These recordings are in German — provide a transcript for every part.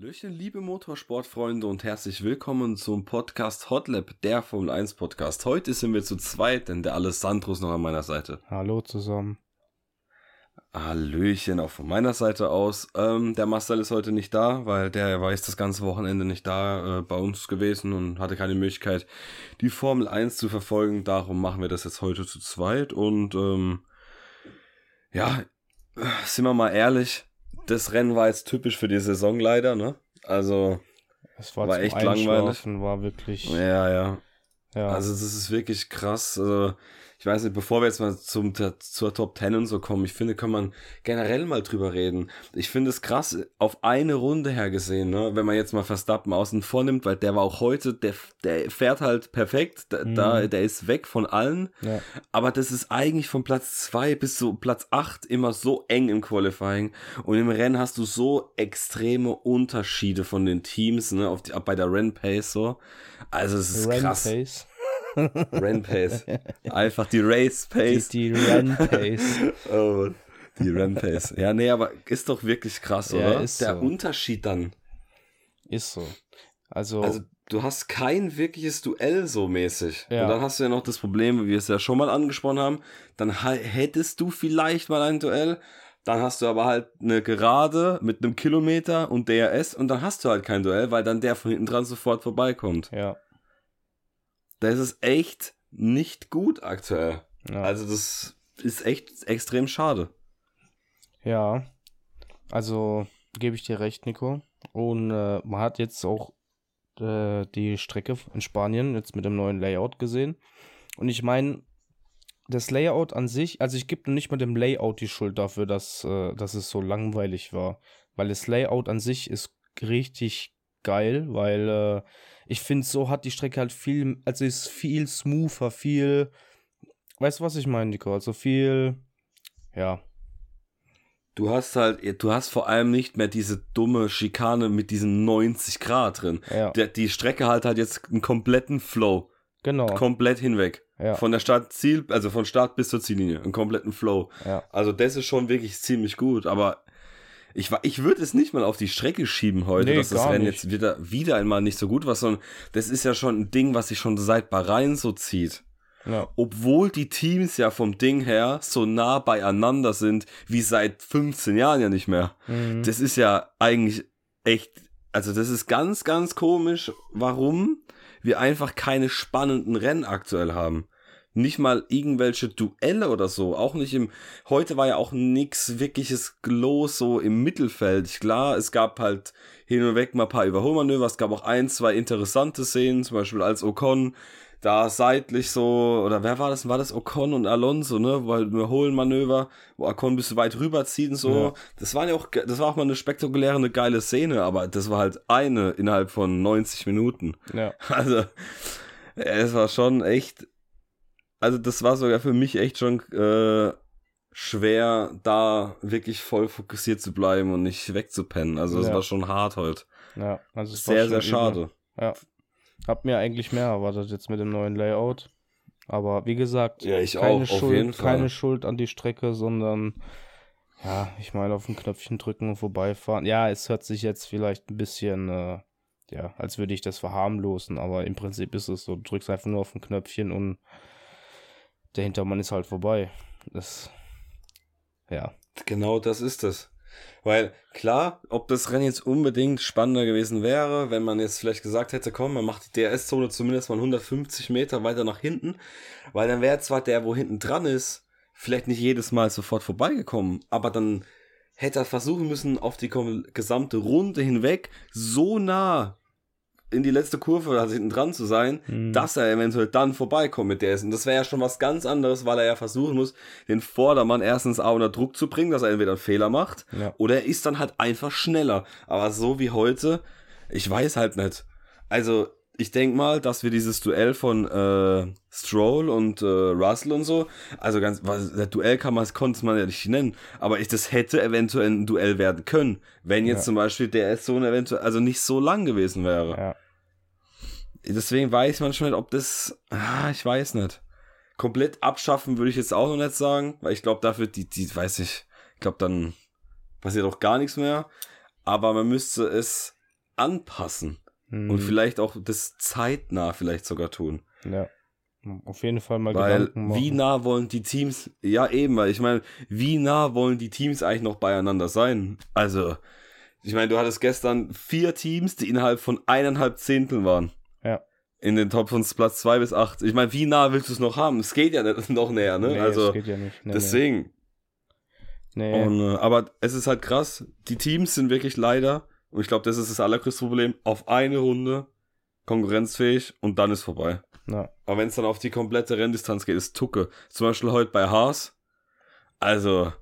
Hallöchen, liebe Motorsportfreunde und herzlich willkommen zum Podcast Hotlap, der Formel 1 Podcast. Heute sind wir zu zweit, denn der Alessandro ist noch an meiner Seite. Hallo zusammen. Hallöchen, auch von meiner Seite aus. Ähm, der Marcel ist heute nicht da, weil der war jetzt das ganze Wochenende nicht da äh, bei uns gewesen und hatte keine Möglichkeit, die Formel 1 zu verfolgen. Darum machen wir das jetzt heute zu zweit und ähm, ja, sind wir mal ehrlich, das Rennen war jetzt typisch für die Saison leider, ne? Also es war, war echt langweilig. War wirklich. Ja, ja. Ja. Also das ist wirklich krass. Also ich weiß nicht, bevor wir jetzt mal zum, zur Top 10 und so kommen, ich finde, kann man generell mal drüber reden. Ich finde es krass, auf eine Runde her gesehen, ne, wenn man jetzt mal Verstappen außen vornimmt, weil der war auch heute, der, der fährt halt perfekt, da, mhm. da der ist weg von allen, ja. aber das ist eigentlich von Platz 2 bis zu Platz 8 immer so eng im Qualifying und im Rennen hast du so extreme Unterschiede von den Teams, ne, auf die, bei der Rennpace so. Also es ist Ren krass. Pace. Ren Pace. Einfach die Race Pace. Die, die Ren Pace. oh, die Ren Pace. Ja, nee, aber ist doch wirklich krass, ja, oder? Ist Der so. Unterschied dann. Ist so. Also, also du hast kein wirkliches Duell so mäßig. Ja. Und dann hast du ja noch das Problem, wie wir es ja schon mal angesprochen haben, dann hättest du vielleicht mal ein Duell, dann hast du aber halt eine Gerade mit einem Kilometer und DRS und dann hast du halt kein Duell, weil dann der von hinten dran sofort vorbeikommt. Ja. Da ist es echt nicht gut aktuell. Ja. Also das ist echt extrem schade. Ja, also gebe ich dir recht, Nico. Und äh, man hat jetzt auch äh, die Strecke in Spanien jetzt mit dem neuen Layout gesehen. Und ich meine, das Layout an sich, also ich gebe nicht mal dem Layout die Schuld dafür, dass, äh, dass es so langweilig war. Weil das Layout an sich ist richtig geil, weil äh, ich finde, so hat die Strecke halt viel, also ist viel smoother, viel, weißt du, was ich meine, Nico? Also viel, ja. Du hast halt, du hast vor allem nicht mehr diese dumme Schikane mit diesen 90 Grad drin. Ja. Der, die Strecke halt hat jetzt einen kompletten Flow. Genau. Komplett hinweg. Ja. Von der Start Ziel, also von Start bis zur Ziellinie, einen kompletten Flow. Ja. Also das ist schon wirklich ziemlich gut, aber ich, ich würde es nicht mal auf die Strecke schieben heute, nee, dass das Rennen nicht. jetzt wieder, wieder einmal nicht so gut war, sondern das ist ja schon ein Ding, was sich schon seit Bahrain so zieht. Ja. Obwohl die Teams ja vom Ding her so nah beieinander sind, wie seit 15 Jahren ja nicht mehr. Mhm. Das ist ja eigentlich echt, also das ist ganz, ganz komisch, warum wir einfach keine spannenden Rennen aktuell haben nicht mal irgendwelche Duelle oder so. Auch nicht im. Heute war ja auch nichts wirkliches los so im Mittelfeld. Klar, es gab halt hin und weg mal ein paar Überholmanöver. Es gab auch ein, zwei interessante Szenen, zum Beispiel als Ocon da seitlich so, oder wer war das? War das Ocon und Alonso, ne? Weil Überholmanöver, wo Ocon ein bisschen weit rüberzieht und so. Ja. Das war ja auch, das war auch mal eine spektakuläre, eine geile Szene, aber das war halt eine innerhalb von 90 Minuten. Ja. Also, es war schon echt also das war sogar für mich echt schon äh, schwer, da wirklich voll fokussiert zu bleiben und nicht wegzupennen. Also es ja. war schon hart heute. Ja, also es sehr, sehr schade. Ja. Hab mir eigentlich mehr erwartet jetzt mit dem neuen Layout. Aber wie gesagt, ja, ich keine, auch, Schuld, keine Schuld an die Strecke, sondern ja, ich meine, auf ein Knöpfchen drücken und vorbeifahren. Ja, es hört sich jetzt vielleicht ein bisschen, äh, ja, als würde ich das verharmlosen, aber im Prinzip ist es so, du drückst einfach nur auf ein Knöpfchen und der Hintermann ist halt vorbei. Das, ja. Genau das ist es. Weil klar, ob das Rennen jetzt unbedingt spannender gewesen wäre, wenn man jetzt vielleicht gesagt hätte, komm, man macht die DRS-Zone zumindest mal 150 Meter weiter nach hinten, weil dann wäre zwar der, wo hinten dran ist, vielleicht nicht jedes Mal sofort vorbeigekommen, aber dann hätte er versuchen müssen, auf die gesamte Runde hinweg so nah in die letzte Kurve also hinten dran zu sein, mhm. dass er eventuell dann vorbeikommt mit der ist. Und das wäre ja schon was ganz anderes, weil er ja versuchen muss, den Vordermann erstens auch unter Druck zu bringen, dass er entweder einen Fehler macht, ja. oder er ist dann halt einfach schneller. Aber so wie heute, ich weiß halt nicht. Also, ich denke mal, dass wir dieses Duell von äh, Stroll und äh, Russell und so, also ganz, was, der Duell kann man, konnte man ja nicht nennen, aber ich, das hätte eventuell ein Duell werden können, wenn jetzt ja. zum Beispiel der S-Zone eventuell, also nicht so lang gewesen wäre. Ja. Deswegen weiß ich manchmal nicht, ob das, ah, ich weiß nicht. Komplett abschaffen würde ich jetzt auch noch nicht sagen, weil ich glaube, dafür, die, die, weiß ich, ich glaube, dann passiert auch gar nichts mehr. Aber man müsste es anpassen. Mhm. Und vielleicht auch das zeitnah vielleicht sogar tun. Ja. Auf jeden Fall mal Weil Gedanken machen. wie nah wollen die Teams, ja eben, weil ich meine, wie nah wollen die Teams eigentlich noch beieinander sein? Also, ich meine, du hattest gestern vier Teams, die innerhalb von eineinhalb Zehnteln waren. Ja. In den Top von Platz zwei bis acht. Ich meine, wie nah willst du es noch haben? Es geht ja nicht noch näher, ne? Nee, also, das geht ja nicht. Nee, deswegen. Nee. Nee. Und, äh, aber es ist halt krass, die Teams sind wirklich leider, und ich glaube, das ist das allergrößte Problem, auf eine Runde konkurrenzfähig und dann ist vorbei. Ja. Aber wenn es dann auf die komplette Renndistanz geht, ist Tucke. Zum Beispiel heute bei Haas. Also,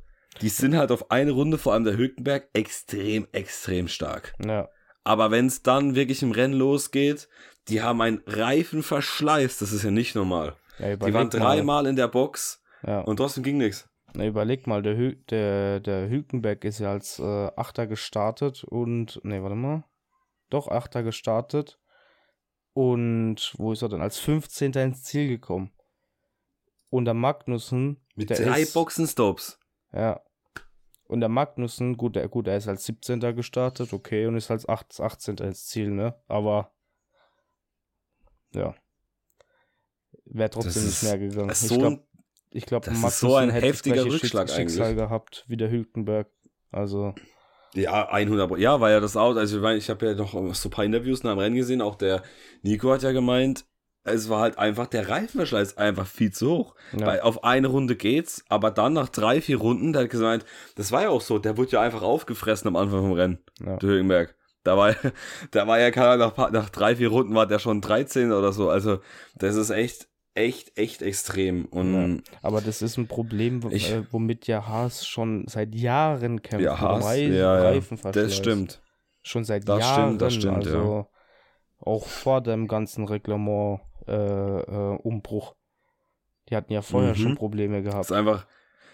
die sind halt auf eine Runde, vor allem der Hülkenberg, extrem, extrem stark. ja. Aber wenn es dann wirklich im Rennen losgeht, die haben einen Reifenverschleiß, das ist ja nicht normal. ja Die waren mal. dreimal in der Box Ja. und trotzdem ging nichts. Na, überleg mal, der, Hü der, der Hülkenberg ist ja als äh, Achter gestartet und. Nee, warte mal. Doch, Achter gestartet. Und wo ist er denn? Als 15. ins Ziel gekommen. Und der Magnussen. Mit der drei ist, Boxenstops. Ja. Und der Magnussen, gut, der, gut, er ist als 17. gestartet, okay, und ist als 8, 18. ins Ziel, ne? Aber. Ja. Wäre trotzdem nicht mehr gegangen. So glaub, ein, ich glaube, Das ist so ein heftiger Rückschlag Schicksal eigentlich. gehabt wie der Hülkenberg. Also, ja, 100 Pro- Ja, war ja das Auto. Also, ich, mein, ich habe ja noch so ein paar Interviews nach dem Rennen gesehen. Auch der Nico hat ja gemeint, es war halt einfach, der Reifenverschleiß einfach viel zu hoch. ja, Weil auf eine Runde geht's, aber dann nach drei, vier Runden, der hat gesagt, das war ja auch so, der wurde ja einfach aufgefressen am Anfang vom Rennen, ja. der Hülkenberg. Da war, da war ja keiner, nach, nach drei, vier Runden war der schon 13 oder so. Also, das ist echt, echt, echt extrem. Und aber das ist ein Problem, Ich- äh, womit ja Haas schon seit Jahren kämpft. ja, Haas, Rei- ja, ja, das stimmt. Schon seit Das Jahren. stimmt, das stimmt, ja. also auch vor dem ganzen Reglement äh, äh. Die hatten ja vorher Mhm. schon Probleme Das gehabt. ist einfach,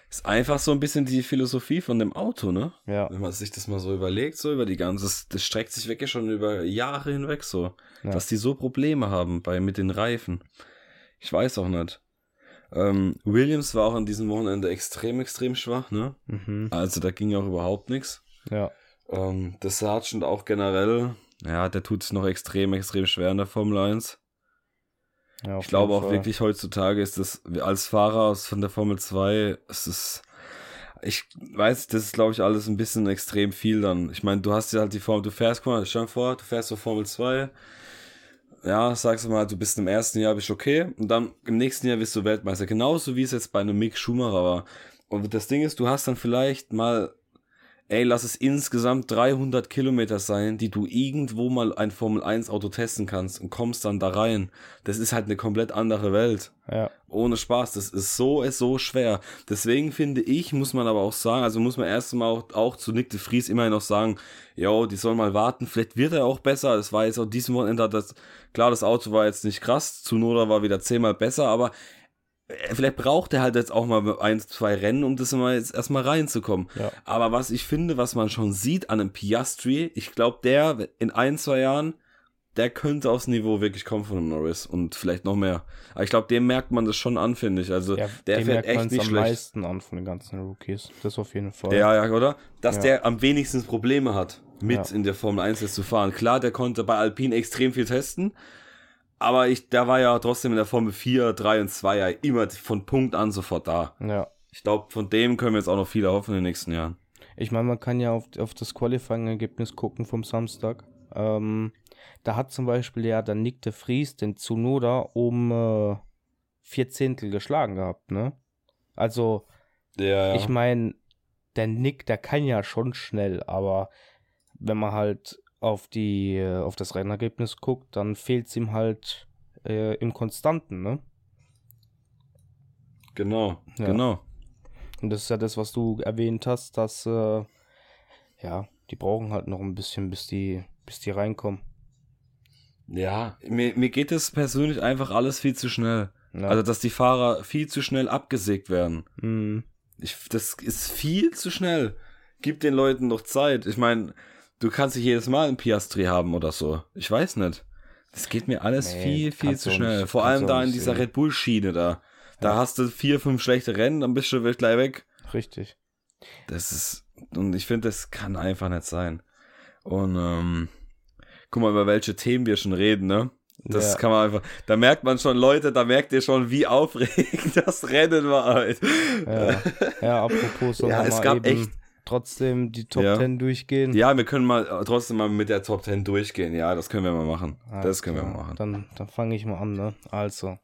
ist einfach so ein bisschen die Philosophie von dem Auto, ne? Ja, Wenn man sich das mal so überlegt, so über die ganze, das, das streckt sich wirklich schon über Jahre hinweg so, Ja. dass die so Probleme haben bei mit den Reifen. Ich weiß auch nicht. Ähm, Williams war auch an diesem Wochenende extrem, extrem schwach, ne? mhm. Also da ging auch überhaupt nichts. ja, Ähm, der Sargent auch generell, ja, der tut es noch extrem, extrem schwer in der Formel 1. ja. Ich glaube auch wirklich heutzutage ist das als Fahrer aus von der Formel 2, es ist ich weiß, das ist glaube ich alles ein bisschen extrem viel dann. Ich meine, du hast ja halt die Formel, du fährst, guck mal, stell dir vor, du fährst zur Formel 2. Ja, sagst du mal, du bist im ersten Jahr bist okay und dann im nächsten Jahr bist du Weltmeister. Genauso wie es jetzt bei einem Mick Schumacher war. Und das Ding ist, du hast dann vielleicht mal, ey, lass es insgesamt 300 Kilometer sein, die du irgendwo mal ein Formel 1 Auto testen kannst und kommst dann da rein. Das ist halt eine komplett andere Welt. Ja, Ohne Spaß, das ist so, ist so schwer. Deswegen finde ich, muss man aber auch sagen, also muss man erst mal auch, auch zu Nick de Vries immerhin noch sagen, jo, die sollen mal warten, vielleicht wird er auch besser. Das war jetzt auch diesem Wochenende, das, klar, das Auto war jetzt nicht krass, Zunoda war wieder zehnmal besser, aber vielleicht braucht er halt jetzt auch mal ein, zwei Rennen, um das mal jetzt erstmal reinzukommen. ja. Aber was ich finde, was man schon sieht an einem Piastri, ich glaube, der in ein, zwei Jahren, der könnte aufs Niveau wirklich kommen von einem Norris und vielleicht noch mehr. Aber ich glaube, dem merkt man das schon an, finde ich. Also, ja der fährt echt nicht am schlecht. meisten an von den ganzen Rookies. Das auf jeden Fall. Ja, ja, oder? Dass Ja. der am wenigsten Probleme hat, mit in der Formel 1 jetzt zu fahren. Klar, der konnte bei Alpine extrem viel testen, aber ich, der war ja trotzdem in der Formel 4, 3 und 2 ja immer von Punkt an sofort da. ja. Ich glaube, von dem können wir jetzt auch noch viel erhoffen in den nächsten Jahren. Ich meine, man kann ja auf, auf das Qualifying-Ergebnis gucken vom Samstag. Ähm, da hat zum Beispiel ja der Nick de Vries den Tsunoda um äh, vier Zehntel geschlagen gehabt, ne? Also, Ja, ich meine, der Nick, der kann ja schon schnell, aber wenn man halt auf die, äh, auf das Rennergebnis guckt, dann fehlt es ihm halt äh, im Konstanten, ne? genau, Ja. genau. Und das ist ja das, was du erwähnt hast, dass, äh, ja, die brauchen halt noch ein bisschen, bis die, bis die reinkommen. Ja, mir, mir geht es persönlich einfach alles viel zu schnell. Ja. Also, dass die Fahrer viel zu schnell abgesägt werden. Mhm. Ich, das ist viel zu schnell. Gib den Leuten noch Zeit. Ich meine, du kannst nicht jedes Mal ein Piastri haben oder so. Ich weiß nicht. Das geht mir alles Nee, viel, viel zu schnell. nicht- Vor allem da in dieser sehen. Red Bull-Schiene da. Da Ja. hast du vier, fünf schlechte Rennen, dann bist du gleich weg. Richtig. Das ist, und ich finde, das kann einfach nicht sein. Und, ähm, guck mal, über welche Themen wir schon reden, ne? Das Ja. kann man einfach, da merkt man schon, Leute, da merkt ihr schon, wie aufregend das Rennen war halt. Ja, ja apropos, sollen Ja, es gab echt- trotzdem die Top Ja. 10 durchgehen? Ja, wir können mal äh, trotzdem mal mit der Top 10 durchgehen. Ja, das können wir mal machen. Alles das können wir mal machen. Dann, dann fange ich mal an, ne? Also,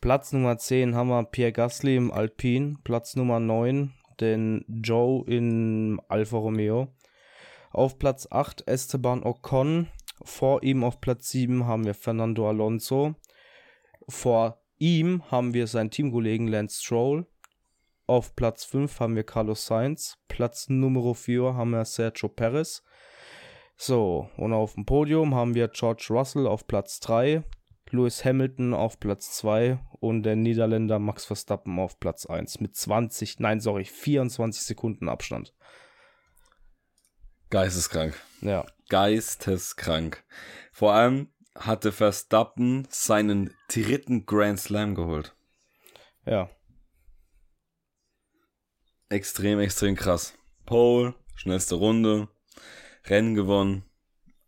Platz Nummer 10 haben wir Pierre Gasly im Alpine. Platz Nummer 9 den Joe in Alfa Romeo. Auf Platz 8 Esteban Ocon. Vor ihm auf Platz 7 haben wir Fernando Alonso. Vor ihm haben wir seinen Teamkollegen Lance Stroll. Auf Platz 5 haben wir Carlos Sainz. Platz Nummer 4 haben wir Sergio Perez. So, und auf dem Podium haben wir George Russell auf Platz 3, Lewis Hamilton auf Platz 2 und der Niederländer Max Verstappen auf Platz 1 mit 20, nein, sorry, 24 Sekunden Abstand. Geisteskrank. Ja, Geisteskrank. Vor allem hatte Verstappen seinen dritten Grand Slam geholt. ja, Extrem, extrem krass. Pole, schnellste Runde, Rennen gewonnen.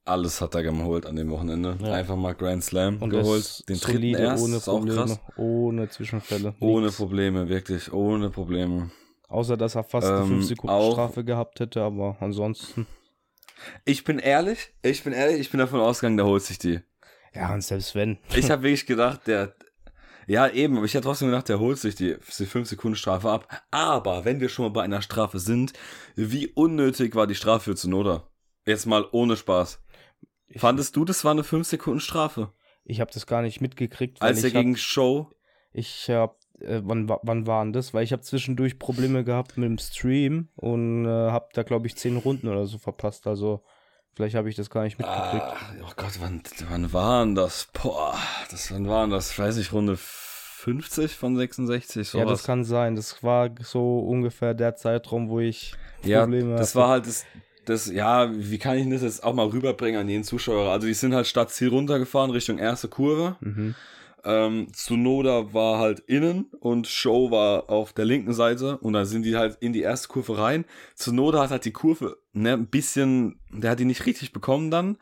Alles hat er geholt an dem Wochenende. Ja. Einfach mal Grand Slam und geholt. Den dritten erst, ohne ist auch Probleme, krass. ohne Zwischenfälle. Ohne. Probleme, wirklich, ohne Probleme. Außer, dass er fast eine Ähm, 5 Sekunden auch- Strafe gehabt hätte, aber ansonsten, Ich bin ehrlich, ich bin ehrlich, ich bin davon ausgegangen, der holt sich die. ja, und selbst wenn. Ich habe wirklich gedacht, der. Ja, eben, aber ich hätte trotzdem gedacht, der holt sich die, die 5 Sekunden Strafe ab. Aber wenn wir schon mal bei einer Strafe sind, wie unnötig war die Strafe für Zunoda? Jetzt mal ohne Spaß. Ich, Fandest du, das war eine 5 Sekunden Strafe? ich habe das gar nicht mitgekriegt, Als er hab, gegen Show. Ich hab, äh, wann, wa- wann waren das? Weil ich habe zwischendurch Probleme gehabt mit dem Stream und äh, habe da, glaube ich, zehn Runden oder so verpasst. Also vielleicht habe ich das gar nicht mitgekriegt. Ah, oh Gott, wann, wann waren das? Boah, das, wann waren das? Ich weiß nicht, Runde 50 von 66, sowas. ja, das kann sein. Das war so ungefähr der Zeitraum, wo ich Ja, Probleme das hatte. war halt das, das, ja, wie kann ich das jetzt auch mal rüberbringen an jeden Zuschauer? Also die sind halt statt Ziel runtergefahren Richtung erste Kurve. Mhm. Ähm, Tsunoda war halt innen und Show war auf der linken Seite und dann sind die halt in die erste Kurve rein. Tsunoda hat halt die Kurve ne, ein bisschen, der hat die nicht richtig bekommen dann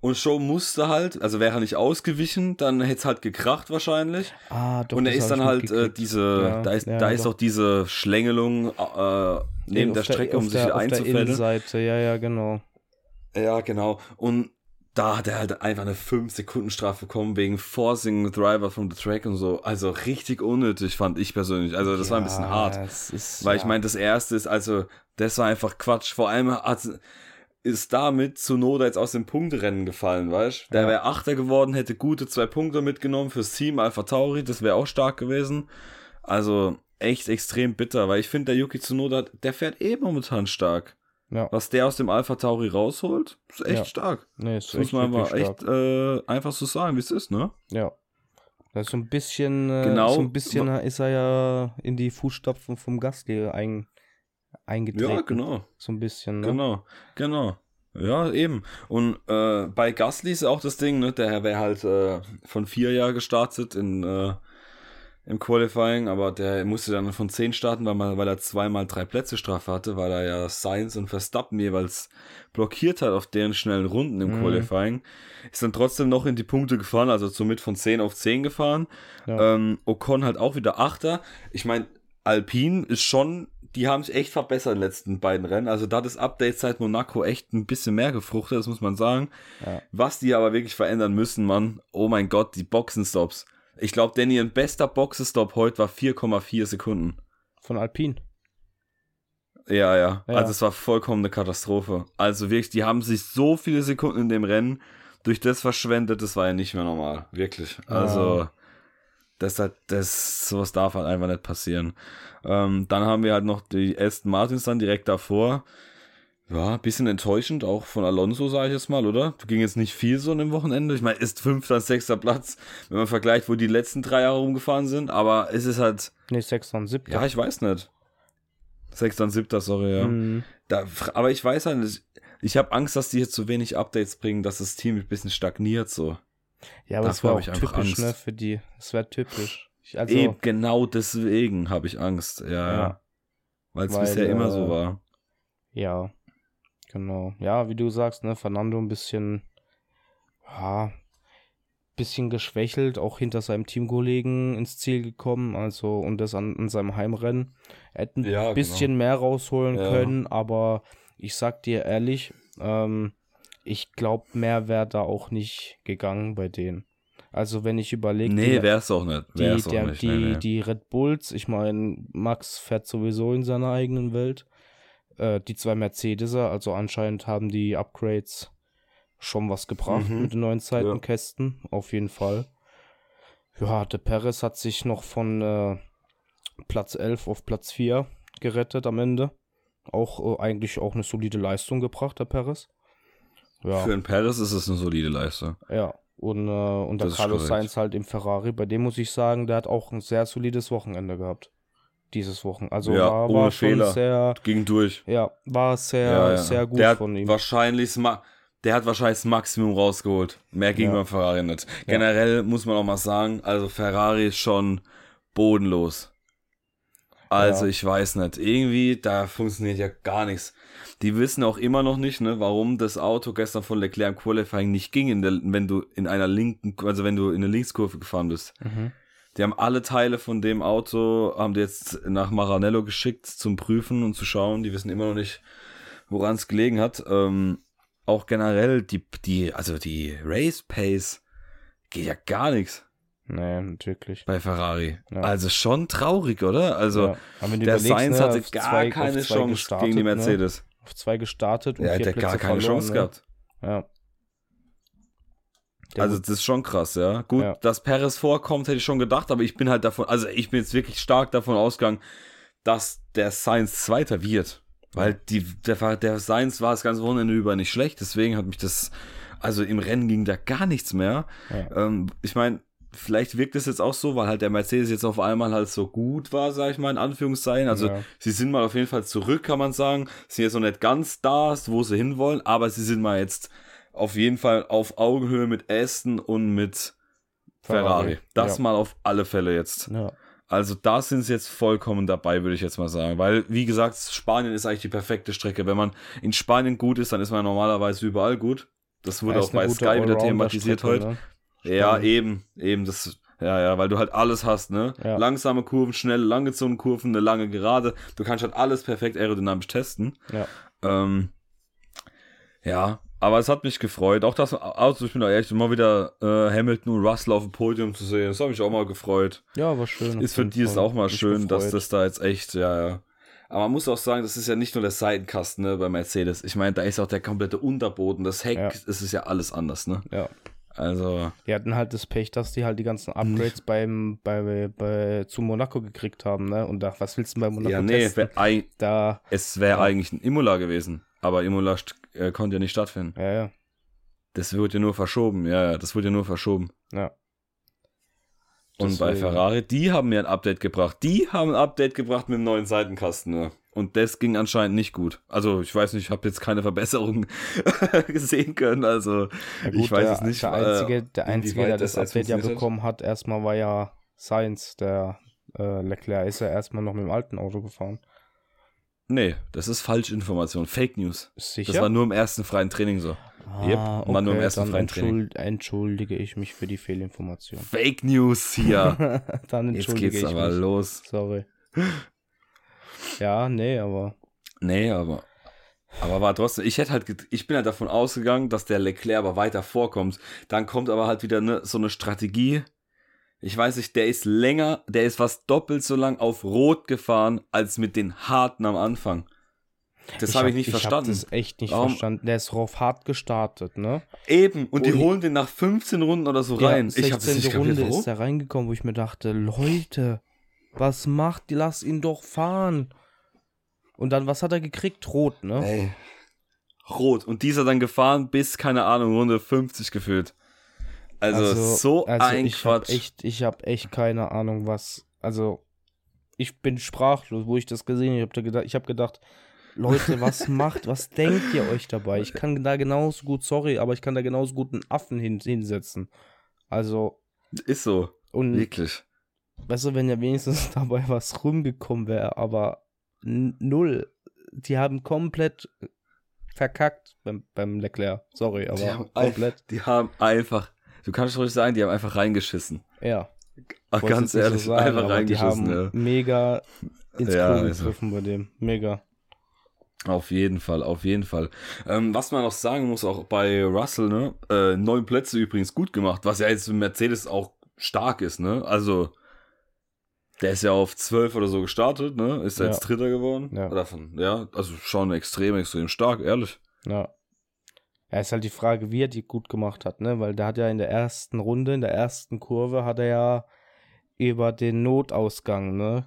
und Show musste halt, also wäre er nicht ausgewichen, dann hätte es halt gekracht wahrscheinlich. Ah, doch. und er ist dann halt äh, diese, Ja, da ist, ja, da ist doch. auch diese Schlängelung äh, neben der Strecke, um sich der, wieder auf der einzufällen. Innenseite, ja, ja, genau. Ja, genau. Und da hat er halt einfach eine 5-Sekunden-Strafe bekommen wegen Forcing Driver from the Track und so. Also richtig unnötig, fand ich persönlich. Also das war ein bisschen Ja, hart. ist, Weil ja. ich meine, das erste ist, also, das war einfach Quatsch. Vor allem hat, ist damit Zunoda jetzt aus dem Punkterennen gefallen, weißt du? Der Ja. wäre Achter geworden, hätte gute zwei Punkte mitgenommen fürs Team Alpha Tauri, das wäre auch stark gewesen. Also echt extrem bitter, weil ich finde, der Yuki Tsunoda, der fährt eh momentan stark. Ja, Was der aus dem Alpha Tauri rausholt, ist echt Ja. stark. nee, ist Das muss echt man aber echt äh, einfach so sagen, wie es ist, ne? Ja. Das ist so ein bisschen, äh, Genau. so ein bisschen ist er ja in die Fußstapfen vom Gasly ein, eingetreten. Ja, genau. So ein bisschen, ne? Genau, genau. Ja, eben. Und äh, bei Gasly ist auch das Ding, ne? Der wäre halt äh, von vier Jahren gestartet in, äh, im Qualifying, aber der musste dann von zehn starten, weil, man, weil er zweimal drei Plätze Strafe hatte, weil er ja Sainz und Verstappen jeweils blockiert hat auf deren schnellen Runden im Mhm. Qualifying. Ist dann trotzdem noch in die Punkte gefahren, also somit von 10 auf 10 gefahren. Ja. Ähm, Ocon halt auch wieder Achter. Ich meine, Alpine ist schon, die haben sich echt verbessert in den letzten beiden Rennen. Also da hat das Update seit Monaco echt ein bisschen mehr gefruchtet, das muss man sagen. Ja. Was die aber wirklich verändern müssen, Mann, oh mein Gott, die Boxenstops. Ich glaube, ihr bester Boxenstopp heute war 4,4 Sekunden. Von Alpine. Ja, ja, Ja. Also es war vollkommen eine Katastrophe. Also wirklich, die haben sich so viele Sekunden in dem Rennen durch das verschwendet, das war ja nicht mehr normal. Wirklich. Also, Ja. das hat, das, sowas darf halt einfach nicht passieren. Ähm, dann haben wir halt noch die Aston Martins dann direkt davor. Ja, bisschen enttäuschend, auch von Alonso, sage ich jetzt mal, oder? Du ging jetzt nicht viel so an dem Wochenende. Ich meine, ist fünfter, sechster Platz, wenn man vergleicht, wo die letzten drei Jahre rumgefahren sind, aber es ist halt, Nee, 6 und 7. ja, ich weiß nicht. Sechster und siebter, sorry, ja. Mhm. Da, aber ich weiß halt nicht, ich habe Angst, dass die jetzt zu wenig Updates bringen, dass das Team ein bisschen stagniert so. Ja, aber das hab auch ich einfach typisch, Angst. ne, für die. Das wäre typisch. Ich, also, Eben, genau deswegen habe ich Angst, ja. Ja. ja. Weil es bisher immer so äh, war. ja, genau. Ja, wie du sagst, ne, Fernando ein bisschen, ja, bisschen geschwächelt, auch hinter seinem Teamkollegen ins Ziel gekommen, also und das an, an seinem Heimrennen. Er hätte ein Ja, genau. bisschen mehr rausholen Ja. können, aber ich sag dir ehrlich, ähm, ich glaube, mehr wäre da auch nicht gegangen bei denen. Also wenn ich überlege, Nee, wär's auch nicht. die, Wär's auch der, nicht. die, nee, nee. die Red Bulls, ich meine, Max fährt sowieso in seiner eigenen Welt. Äh, die zwei Mercedeser, also anscheinend haben die Upgrades schon was gebracht Mhm. mit den neuen Seitenkästen, auf jeden Fall. Ja, der Perez hat sich noch von äh, Platz 11 auf Platz 4 gerettet am Ende. Auch äh, eigentlich auch eine solide Leistung gebracht, der Perez. Ja. Für einen Paris ist es eine solide Leistung. Ja, und, äh, und der Carlos. Sainz halt im Ferrari, bei dem muss ich sagen, der hat auch ein sehr solides Wochenende gehabt. Dieses Wochenende. Also Ja, war, war schon Fehler. sehr, Ging durch. ja, war sehr, Ja, ja. sehr gut der von ihm. Wahrscheinlich, der hat wahrscheinlich das Maximum rausgeholt. Mehr ging beim Ferrari nicht. Generell muss man auch mal sagen, also Ferrari ist schon bodenlos. Also ich weiß nicht, irgendwie, da funktioniert ja gar nichts. Die wissen auch immer noch nicht, ne, warum das Auto gestern von Leclerc im Qualifying nicht ging, in der, wenn du in einer linken, also wenn du in eine Linkskurve gefahren bist. Mhm. Die haben alle Teile von dem Auto, haben die jetzt nach Maranello geschickt zum Prüfen und zu schauen. Die wissen immer noch nicht, woran es gelegen hat. Ähm, auch generell die, die, also die Race Pace geht ja gar nichts Nee, nicht wirklich. bei Ferrari. Ja. Also schon traurig, oder? Also ja. Der Sainz ne, hatte gar zwei- keine Chance gestartet, gegen die ne? Mercedes. Auf zwei gestartet und Der vier hätte gar keine verloren, Chance ne? gehabt. Ja. Der also das ist schon krass, ja. Gut, Ja. dass Perez vorkommt, hätte ich schon gedacht, aber ich bin halt davon, also ich bin jetzt wirklich stark davon ausgegangen, dass der Sainz Zweiter wird. Weil die, der, der Sainz war das ganze Wochenende über nicht schlecht, deswegen hat mich das, also im Rennen ging da gar nichts mehr. Ja. Ähm, ich meine, vielleicht wirkt es jetzt auch so, weil halt der Mercedes jetzt auf einmal halt so gut war, sag ich mal, in Anführungszeichen. Also Ja. sie sind mal auf jeden Fall zurück, kann man sagen. Sind jetzt noch nicht ganz da, wo sie hinwollen, aber sie sind mal jetzt auf jeden Fall auf Augenhöhe mit Aston und mit Ferrari. Ferrari, Das ja. mal auf alle Fälle jetzt. ja. Also da sind sie jetzt vollkommen dabei, würde ich jetzt mal sagen. Weil, wie gesagt, Spanien ist eigentlich die perfekte Strecke. Wenn man in Spanien gut ist, dann ist man normalerweise überall gut. Das wurde Ja, auch bei Sky wieder thematisiert Allrounder-Strecke, heute. Ne? Ja, eben, eben, das, ja, ja, weil du halt alles hast, ne? Ja. Langsame Kurven, schnelle, langgezogene Kurven, eine lange Gerade. Du kannst halt alles perfekt aerodynamisch testen. Ja. Ähm, ja, aber es hat mich gefreut. Auch das Auto, ich bin da echt mal wieder äh, Hamilton und Russell auf dem Podium zu sehen. Das hat mich auch mal gefreut. ja, war schön. Ist für die ist auch mal schön, dass das da jetzt echt, ja, ja. Aber man muss auch sagen, das ist ja nicht nur der Seitenkasten ne, bei Mercedes. Ich meine, da ist auch der komplette Unterboden, das Heck, Ja. es ist ja alles anders, ne? Ja. Also, Die hatten halt das Pech, dass die halt die ganzen Upgrades beim, bei, bei, zu Monaco gekriegt haben, ne? Und da, was willst du denn bei Monaco ja, nee, testen? wär, Da, es wäre Ja. eigentlich ein Imola gewesen. Aber Imola äh, konnte ja nicht stattfinden. ja, ja, Das wird ja nur verschoben. Ja, ja, das wird ja nur verschoben. ja. Und bei Deswegen. Ferrari, die haben mir ein Update gebracht. Die haben ein Update gebracht mit dem neuen Seitenkasten. Ne? Und das ging anscheinend nicht gut. Also ich weiß nicht, ich habe jetzt keine Verbesserung gesehen können. Also Ja, gut, ich weiß der, es nicht. Der äh, Einzige, der, Einzige, der das das Update ja bekommen hat, erstmal war ja Sainz, der äh, Leclerc ist ja erstmal noch mit dem alten Auto gefahren. Nee, das ist Falschinformation. Fake News. Ist Das sicher? war nur im ersten freien Training so. ah, Yep, war nur im ersten freien Training. entschuld, entschuldige ich mich für die Fehlinformation. Fake News hier. dann Jetzt entschuldige geht's ich aber mich. los. Sorry. Ja, nee, aber Nee, aber. Aber war trotzdem, ich hätte halt, ich bin halt davon ausgegangen, dass der Leclerc aber weiter vorkommt. Dann kommt aber halt wieder ne, so eine Strategie. Ich weiß nicht, der ist länger, der ist fast doppelt so lang auf Rot gefahren, als mit den Harten am Anfang. Das habe ich nicht Ich verstanden. habe das echt nicht Warum- verstanden. Der ist rauf hart gestartet, ne? Eben, und die Und- holen den nach 15 Runden oder so Ja, rein. ich habe das 16. nicht kapiert, Runde warum. ist er reingekommen, wo ich mir dachte, Leute, was macht die? Lass ihn doch fahren. Und dann, was hat er gekriegt? Rot, ne? Ey. Rot. Und dieser dann gefahren bis, keine Ahnung, Runde 50 gefühlt. Also, so also ein ich hab Quatsch. echt, ich habe echt keine Ahnung, was. Also, ich bin sprachlos, wo ich das gesehen habe. Ich habe gedacht, ich hab gedacht, Leute, was macht, was denkt ihr euch dabei? Ich kann da genauso gut, sorry, aber ich kann da genauso gut einen Affen hin, hinsetzen. Also, Ist so. und Wirklich. weißt du, wenn ja wenigstens dabei was rumgekommen wäre, aber null. Die haben komplett verkackt beim, beim Leclerc. Sorry, aber Die komplett. ein- die haben einfach, du kannst ruhig sagen, die haben einfach reingeschissen. Ja. Ach, ganz ehrlich, so sagen, einfach aber die reingeschissen. haben Ja. mega ins Ja, Klo also. gegriffen bei dem. Mega. Auf jeden Fall, auf jeden Fall. Ähm, was man noch sagen muss, auch bei Russell, ne, äh, neun Plätze übrigens gut gemacht, was ja jetzt für Mercedes auch stark ist, ne? Also, der ist ja auf zwölf oder so gestartet, ne? Ist ja. Jetzt Dritter geworden. Ja. Oder von, ja, also schon extrem, extrem stark, ehrlich. Ja. Ja, ist halt die Frage, wie er die gut gemacht hat, ne? Weil der hat ja in der ersten Runde, in der ersten Kurve, hat er ja über den Notausgang, ne?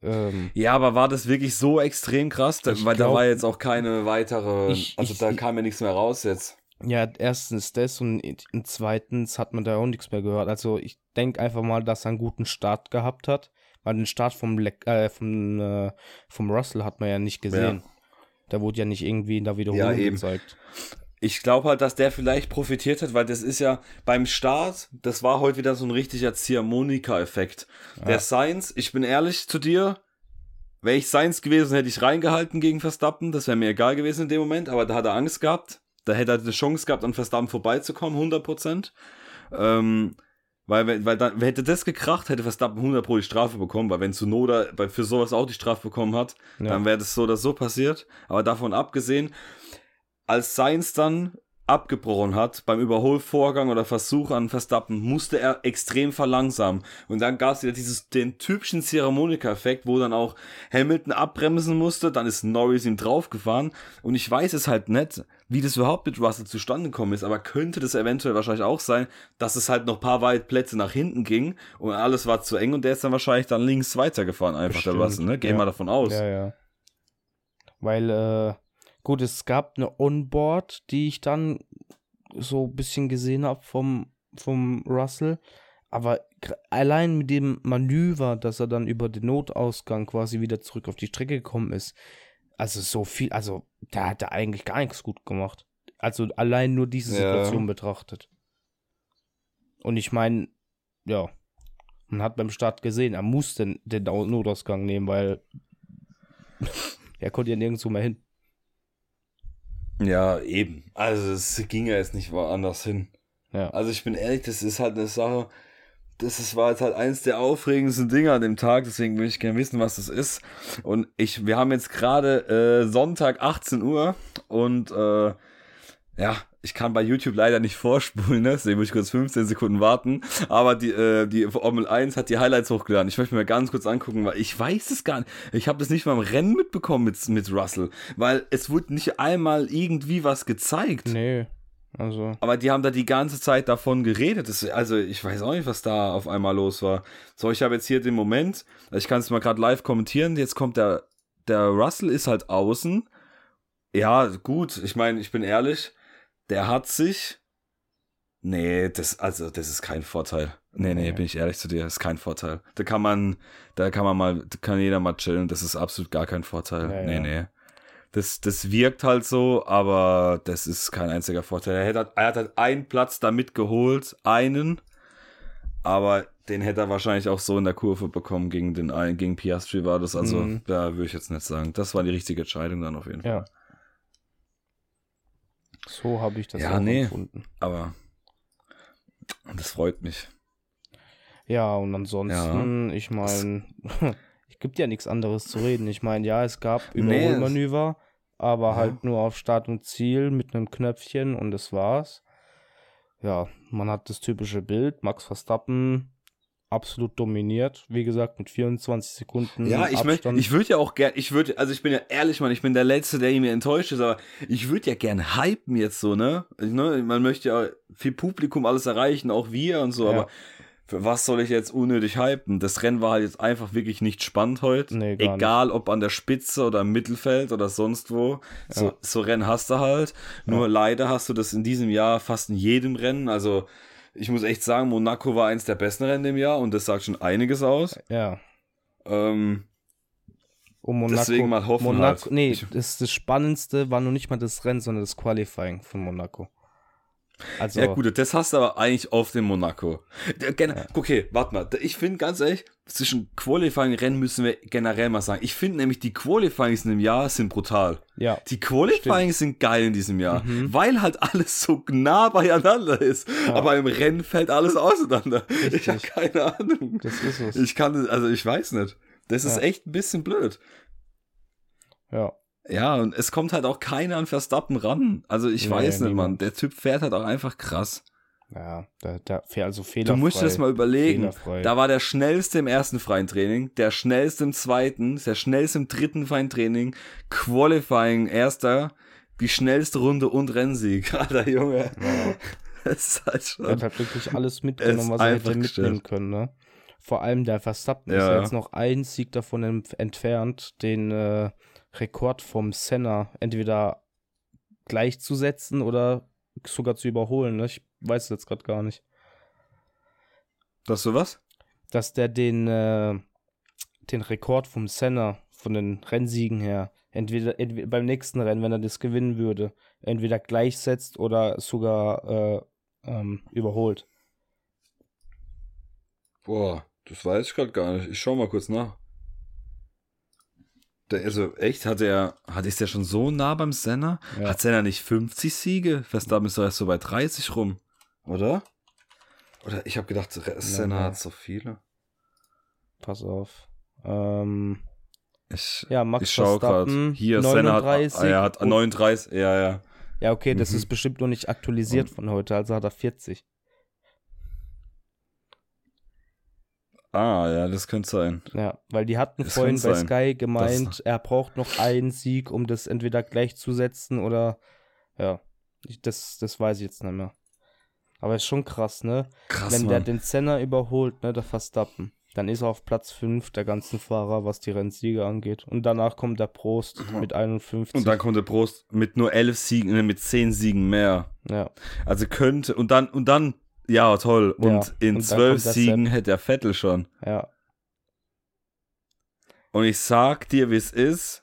Ähm, Ja, aber war das wirklich so extrem krass? Da, weil da glaub- war jetzt auch keine weitere, Ich- also ich- da kam ja nichts mehr raus jetzt. ja, erstens das und, und zweitens hat man da auch nichts mehr gehört. Also ich denke einfach mal, dass er einen guten Start gehabt hat. Weil den Start vom, Le äh, vom, äh, vom Russell hat man ja nicht gesehen. Da wurde ja nicht irgendwie in der Wiederholung Ja, gezeigt. Ich glaube halt, dass der vielleicht profitiert hat, weil das ist ja beim Start, das war heute wieder so ein richtiger Ziehharmonika-Effekt. Der Sainz, ich bin ehrlich zu dir, wäre ich Sainz gewesen, hätte ich reingehalten gegen Verstappen, das wäre mir egal gewesen in dem Moment, aber da hat er Angst gehabt, da hätte er eine Chance gehabt, an Verstappen vorbeizukommen, 100%. Ähm, weil, wenn- weil dann, hätte das gekracht, hätte Verstappen 100 pro die Strafe bekommen, weil wenn Zunoda bei- für sowas auch die Strafe bekommen hat, Ja. dann wäre das so oder so passiert. Aber davon abgesehen, als Sainz dann abgebrochen hat beim Überholvorgang oder Versuch an Verstappen, musste er extrem verlangsamen. Und dann gab es wieder dieses, den typischen Ziehharmonika-Effekt, wo dann auch Hamilton abbremsen musste, dann ist Norris ihm draufgefahren. Und ich weiß es halt nicht, wie das überhaupt mit Russell zustande gekommen ist, aber könnte das eventuell wahrscheinlich auch sein, dass es halt noch ein paar weit Plätze nach hinten ging und alles war zu eng und der ist dann wahrscheinlich dann links weitergefahren, einfach der Bestimmt, Russell, ne? Gehen ja. wir davon aus. Ja, ja. Weil, äh, gut, es gab eine Onboard, die ich dann so ein bisschen gesehen habe vom, vom Russell. Aber allein mit dem Manöver, dass er dann über den Notausgang quasi wieder zurück auf die Strecke gekommen ist, also so viel, also da hat er eigentlich gar nichts gut gemacht. Also allein nur diese Ja. Situation betrachtet. Und ich meine, ja, man hat beim Start gesehen, er musste den, den Notausgang nehmen, weil er konnte ja nirgendwo mehr hin. Ja, eben. Also es ging ja jetzt nicht woanders hin. Ja. Also ich bin ehrlich, das ist halt eine Sache, das ist, war jetzt halt eins der aufregendsten Dinge an dem Tag, deswegen will ich gerne wissen, was das ist. Und ich, wir haben jetzt gerade äh, Sonntag 18 Uhr und äh, ja, ich kann bei YouTube leider nicht vorspulen, ne? deswegen muss ich kurz 15 Sekunden warten. Aber die, äh, die Formel 1 hat die Highlights hochgeladen. Ich möchte mir ganz kurz angucken, weil ich weiß es gar nicht. Ich habe das nicht mal im Rennen mitbekommen mit, mit Russell, weil es wurde nicht einmal irgendwie was gezeigt. Nee, also, Aber die haben da die ganze Zeit davon geredet. Das, also ich weiß auch nicht, was da auf einmal los war. So, ich habe jetzt hier den Moment, ich kann es mal gerade live kommentieren. Jetzt kommt der, der Russell ist halt außen. Ja, gut, ich meine, ich bin ehrlich, der hat sich. Nee, das, also, das ist kein Vorteil. Nee, nee, bin ich ehrlich zu dir, das ist kein Vorteil. Da kann man, da kann man mal, da kann jeder mal chillen, das ist absolut gar kein Vorteil. Ja, nee, ja. nee. Das, das wirkt halt so, aber das ist kein einziger Vorteil. Er, hätte, er hat halt einen Platz damit geholt, einen, aber den hätte er wahrscheinlich auch so in der Kurve bekommen gegen den einen, gegen Piastri war das, also, Mhm. da würde ich jetzt nicht sagen. Das war die richtige Entscheidung dann auf jeden Fall. ja. So habe ich das Ja, nee. empfunden. Aber das freut mich. Ja, und ansonsten, ich meine, es gibt ja nichts anderes zu reden. Ich meine, ja, es gab Nee, Überholmanöver, aber Ja. halt nur auf Start und Ziel mit einem Knöpfchen und das war's. Ja, man hat das typische Bild, Max Verstappen absolut dominiert, wie gesagt, mit 24 Sekunden Ja, ich möchte, Abstand. ich würde ja auch gern, ich würde, also ich bin ja ehrlich, Mann, ich bin der Letzte, der mir enttäuscht ist, aber ich würde ja gern hypen jetzt so, ne? Ich, ne? Man möchte ja viel Publikum alles erreichen, auch wir und so, Ja. aber für was soll ich jetzt unnötig hypen? Das Rennen war halt jetzt einfach wirklich nicht spannend heute. Nee, Egal ob an der Spitze oder im Mittelfeld oder sonst wo. So, Ja. so Rennen hast du halt. Nur leider hast du das in diesem Jahr fast in jedem Rennen. Also ich muss echt sagen, Monaco war eins der besten Rennen im Jahr und das sagt schon einiges aus. ja, Ähm, und Monaco. Deswegen mal hoffen Monaco, halt. Nee, das, das Spannendste war noch nicht mal das Rennen, sondern das Qualifying von Monaco. Also, Ja, gut, das hast du aber eigentlich oft in Monaco. Gen- Ja. Okay, warte mal. Ich finde ganz ehrlich, zwischen Qualifying-Rennen müssen wir generell mal sagen. Ich finde nämlich, die Qualifyings in dem Jahr sind brutal. ja, Die Qualifyings sind geil in diesem Jahr, weil halt alles so nah beieinander ist. Aber im Rennen fällt alles auseinander. Ich habe Richtig. keine Ahnung. das ist es. Ich kann, also ich weiß nicht. Das ist Ja. echt ein bisschen blöd. ja, Ja, und es kommt halt auch keiner an Verstappen ran. Also ich Nee, weiß nicht, niemand. Mann. Der Typ fährt halt auch einfach krass. ja, da, da, also Du fehlerfrei. musst dir das mal überlegen. Fehlerfrei. Da war der schnellste im ersten freien Training, der schnellste im zweiten, der schnellste im dritten freien Training, Qualifying erster, die schnellste Runde und Rennsieg. Alter Junge. Ja. Das ist halt schon. Er hat halt wirklich alles Es mitgenommen, ist was er hätte mitnehmen gestellt. können, ne? Vor allem der Verstappen ist Ja. ja jetzt noch ein Sieg davon entfernt, den äh, Rekord vom Senna entweder gleichzusetzen oder sogar zu überholen. Ne? Ich weiß es jetzt gerade gar nicht. Das so was? Dass der den, äh, den Rekord vom Senna, von den Rennsiegen her, entweder, entweder beim nächsten Rennen, wenn er das gewinnen würde, entweder gleichsetzt oder sogar äh, ähm, überholt. Boah, das weiß ich gerade gar nicht. Ich schau mal kurz nach. Also echt, hat er, hat ist der schon so nah beim Senna? Ja. Hat Senna nicht 50 Siege? Verstappen ist doch erst so bei 30 rum, oder? Oder ich habe gedacht, Senna nee. hat so viele. Pass auf. Ähm, Ich, Ja, Max ich schau gerade. Verstappen, Hier, Senna hat, 39 ah, er hat und- 39, ja, ja. ja, okay, das Mhm. ist bestimmt noch nicht aktualisiert von heute, also hat er 40. Ah, ja, das könnte sein. Ja, weil die hatten Das vorhin bei sein. Sky gemeint, er braucht noch einen Sieg, um das entweder gleichzusetzen oder ja, ich, das, das weiß ich jetzt nicht mehr. Aber ist schon krass, ne? Krass, Wenn der Mann. den Senna überholt, ne, der Verstappen, dann ist er auf Platz 5 der ganzen Fahrer, was die Rennsiege angeht. Und danach kommt der Prost mit 51. Und dann kommt der Prost mit nur 11 Siegen, ne, mit 10 Siegen mehr. ja, Also könnte, und dann, und dann, ja, toll. Und Ja, in und dann 12 kommt der Siegen hätte der Vettel schon. ja, Und ich sag dir, wie es ist,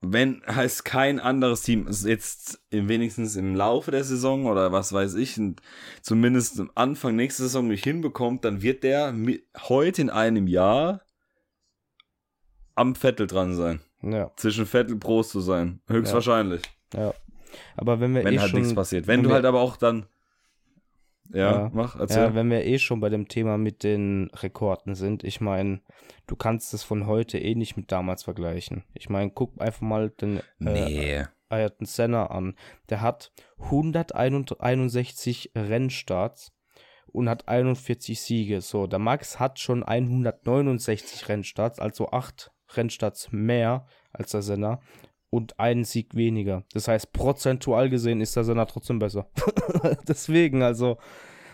wenn heißt kein anderes Team es jetzt wenigstens im Laufe der Saison oder was weiß ich, zumindest am Anfang nächster Saison nicht hinbekommt, dann wird der heute in einem Jahr am Vettel dran sein. ja, Zwischen Vettel Prost zu sein. Höchstwahrscheinlich. ja. Aber wenn wir wenn eh halt schon nichts passiert. Wenn, wenn du halt aber auch dann. Ja, Ja. mach, erzähl. Ja, wenn wir eh schon bei dem Thema mit den Rekorden sind, ich meine, du kannst es von heute eh nicht mit damals vergleichen. Ich meine, guck einfach mal den äh, nee. Ayrton Senna an. Der hat 161 Rennstarts und hat 41 Siege. So, der Max hat schon 169 Rennstarts, also 8 Rennstarts mehr als der Senna und einen Sieg weniger. Das heißt, prozentual gesehen ist der Senna trotzdem besser. Deswegen, also,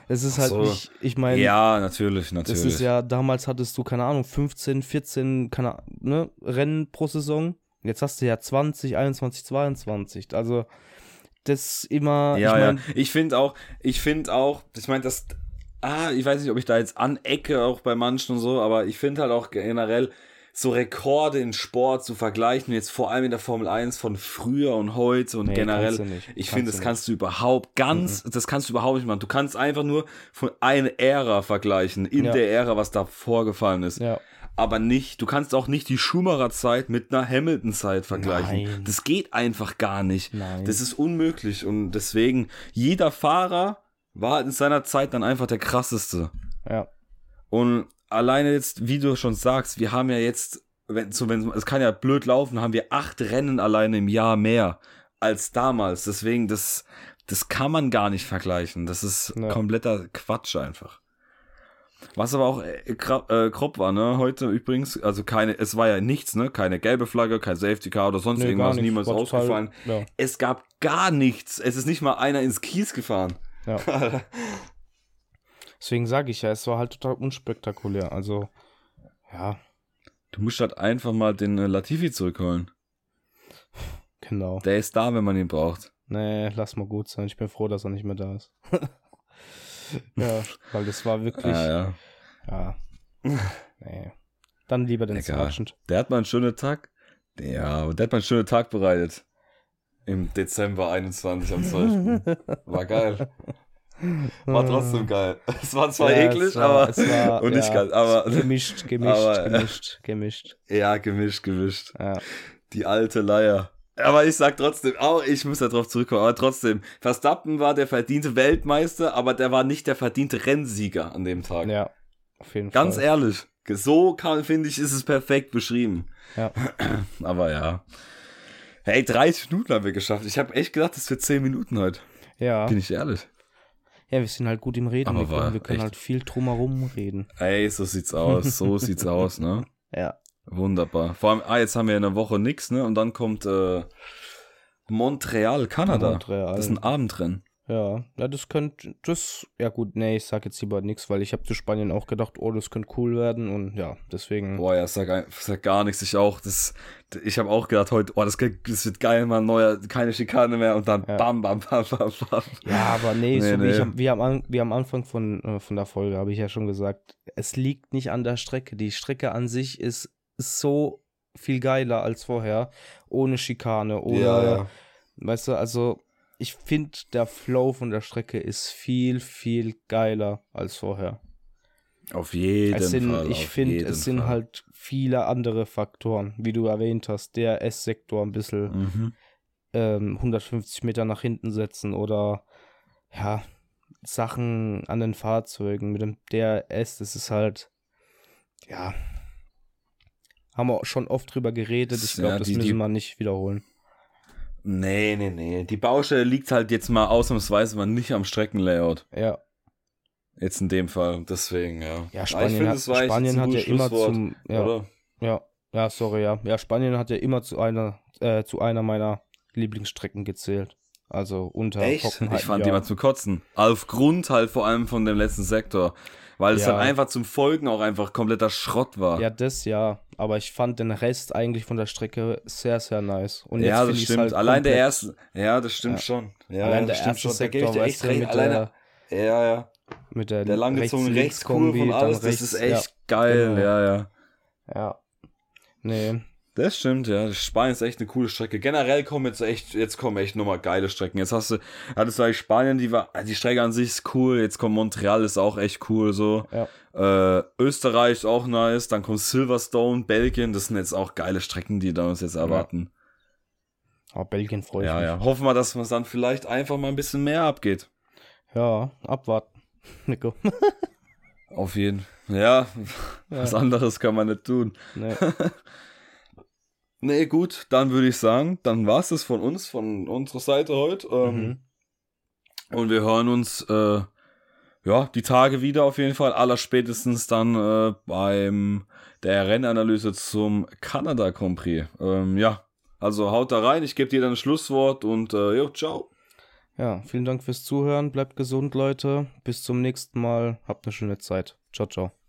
es ist halt so. nicht, ich meine, Ja, natürlich, natürlich. das ist ja, damals hattest du, keine Ahnung, 15, 14 keine, ne, Rennen pro Saison. Jetzt hast du ja 20, 21, 22. Also, das immer. Ja, ich mein, ja. Ich finde auch, ich finde auch, ich meine, das, ah, ich weiß nicht, ob ich da jetzt anecke, auch bei manchen und so, aber ich finde halt auch generell, so Rekorde in Sport zu vergleichen, jetzt vor allem in der Formel 1 von früher und heute und Nee, generell, ich finde, das kannst du überhaupt ganz, das kannst du überhaupt nicht machen. Du kannst einfach nur von einer Ära vergleichen, in Ja. der Ära, was da vorgefallen ist. Ja, aber nicht, du kannst auch nicht die Schumacher Zeit mit einer Hamilton Zeit vergleichen. Nein. Das geht einfach gar nicht. Nein. Das ist unmöglich und deswegen jeder Fahrer war halt in seiner Zeit dann einfach der krasseste. ja, Und alleine jetzt, wie du schon sagst, wir haben ja jetzt, wenn, so, wenn, es kann ja blöd laufen, haben wir acht Rennen alleine im Jahr mehr als damals. Deswegen, das, das kann man gar nicht vergleichen. Das ist Ja. kompletter Quatsch einfach. Was aber auch äh, äh, grob war, ne? Heute übrigens, also keine, es war ja nichts, ne? Keine gelbe Flagge, kein Safety Car oder sonst Nee, irgendwas, niemals War total- ausgefallen. Ja, Es gab gar nichts. Es ist nicht mal einer ins Kies gefahren. ja. Deswegen sage ich ja, es war halt total unspektakulär. Also, ja, Du musst halt einfach mal den äh, Latifi zurückholen. genau. Der ist da, wenn man ihn braucht. Nee, lass mal gut sein. Ich bin froh, dass er nicht mehr da ist. ja, weil das war wirklich. Ja, Ja. ja. Nee. Dann lieber den. Sergeant. Der hat mal einen schönen Tag. Ja, der hat mal einen schönen Tag bereitet. Im Dezember 21 am 12. War geil. War trotzdem geil. Es war zwar Ja, eklig, war- aber war, und nicht ja, geil, aber Gemischt, gemischt, Aber, gemischt, gemischt. ja, gemischt, gemischt. Ja. Die alte Leier. Aber ich sag trotzdem, auch ich muss da drauf zurückkommen, aber trotzdem, Verstappen war der verdiente Weltmeister, aber der war nicht der verdiente Rennsieger an dem Tag. ja, auf jeden Ganz Fall. ehrlich, so kann, finde ich, ist es perfekt beschrieben. Ja. Aber ja. Hey, 30 Minuten haben wir geschafft. Ich habe echt gedacht, das wird 10 Minuten heute. Ja. Bin ich ehrlich. Ja, wir sind halt gut im Reden. Aber Nico. war wir können halt viel drumherum reden. Ey, so sieht's aus. So sieht's aus, ne? Ja. Wunderbar. Vor allem, ah, jetzt haben wir eine Woche nix, ne? Und dann kommt äh, Montreal, Kanada. Montreal. Das ist ein Abendrennen. Ja, ja, das könnte, das, ja gut, nee, ich sag jetzt lieber nichts, weil ich habe zu Spanien auch gedacht, oh, das könnte cool werden und ja, deswegen, Boah, ja, sag, sag gar nichts. Ich auch. Das, ich habe auch gedacht heute, oh, das, das wird geil, mal neuer, keine Schikane mehr und dann Ja. bam, bam, bam, bam, bam. ja, aber nee, Nee, so wie, ich nee. am, wie, am, wie am Anfang von, äh, von der Folge habe ich ja schon gesagt, es liegt nicht an der Strecke, die Strecke an sich ist, ist so viel geiler als vorher, ohne Schikane, ohne, Ja, ja. weißt du, also ich finde, der Flow von der Strecke ist viel, viel geiler als vorher. Auf jeden sind, Fall. ich finde, es sind Fall. halt viele andere Faktoren, wie du erwähnt hast. Der S-Sektor ein bisschen Mhm. ähm, 150 Meter nach hinten setzen oder ja, Sachen an den Fahrzeugen mit dem DRS, das ist halt, ja, haben wir schon oft drüber geredet. Ich glaube, Ja, das die- müssen wir nicht wiederholen. Nee, nee, nee. Die Baustelle liegt halt jetzt mal ausnahmsweise mal nicht am Streckenlayout. Ja, Jetzt in dem Fall. Deswegen, ja. ja Spanien, finde, hat, Spanien hat ja immer zum, ja, Oder? ja, ja, sorry, ja, ja, Spanien hat ja immer zu einer, äh, zu einer meiner Lieblingsstrecken gezählt. Also unter Echt? Ich fand ja. die mal zu kotzen. Aufgrund halt vor allem von dem letzten Sektor. Weil es Ja. halt einfach zum Folgen auch einfach kompletter Schrott war. Ja, das ja. Aber ich fand den Rest eigentlich von der Strecke sehr, sehr nice. Und ja, das stimmt. halt Allein der erste. Ja, das stimmt Ja. schon. Ja, Allein das der stimmt erste schon. Da gebe ich Sektor, dir echt recht. mit Alleine. der, Ja, ja. mit der, Der langgezogene Rechts-Links-Kombi, Rechtskurve und alles, das rechts- ist echt geil. genau. Ja, ja. Ja. Nee. Das stimmt, ja. Spanien ist echt eine coole Strecke. Generell kommen jetzt echt, jetzt kommen echt nochmal geile Strecken. Jetzt hast du, hattest du eigentlich Spanien, die war, die Strecke an sich ist cool. Jetzt kommt Montreal, ist auch echt cool, so. Ja. Äh, Österreich ist auch nice. Dann kommt Silverstone, Belgien. Das sind jetzt auch geile Strecken, die da uns jetzt erwarten. Aber Belgien freue ich Ja, mich. ja. Hoffen wir, dass es dann vielleicht einfach mal ein bisschen mehr abgeht. Ja, abwarten. Nico. Auf jeden Fall. Ja, Ja. was anderes kann man nicht tun. Nee. Nee, gut, dann würde ich sagen, dann war es das von uns, von unserer Seite heute. Ähm, Mhm. Und wir hören uns, äh, ja, die Tage wieder auf jeden Fall. Allerspätestens dann äh, beim der Rennanalyse zum Kanada Grand Prix. Ähm, ja, also haut da rein. Ich gebe dir dann ein Schlusswort und äh, jo, ciao. Ja, vielen Dank fürs Zuhören. Bleibt gesund, Leute. Bis zum nächsten Mal. Habt eine schöne Zeit. Ciao, ciao.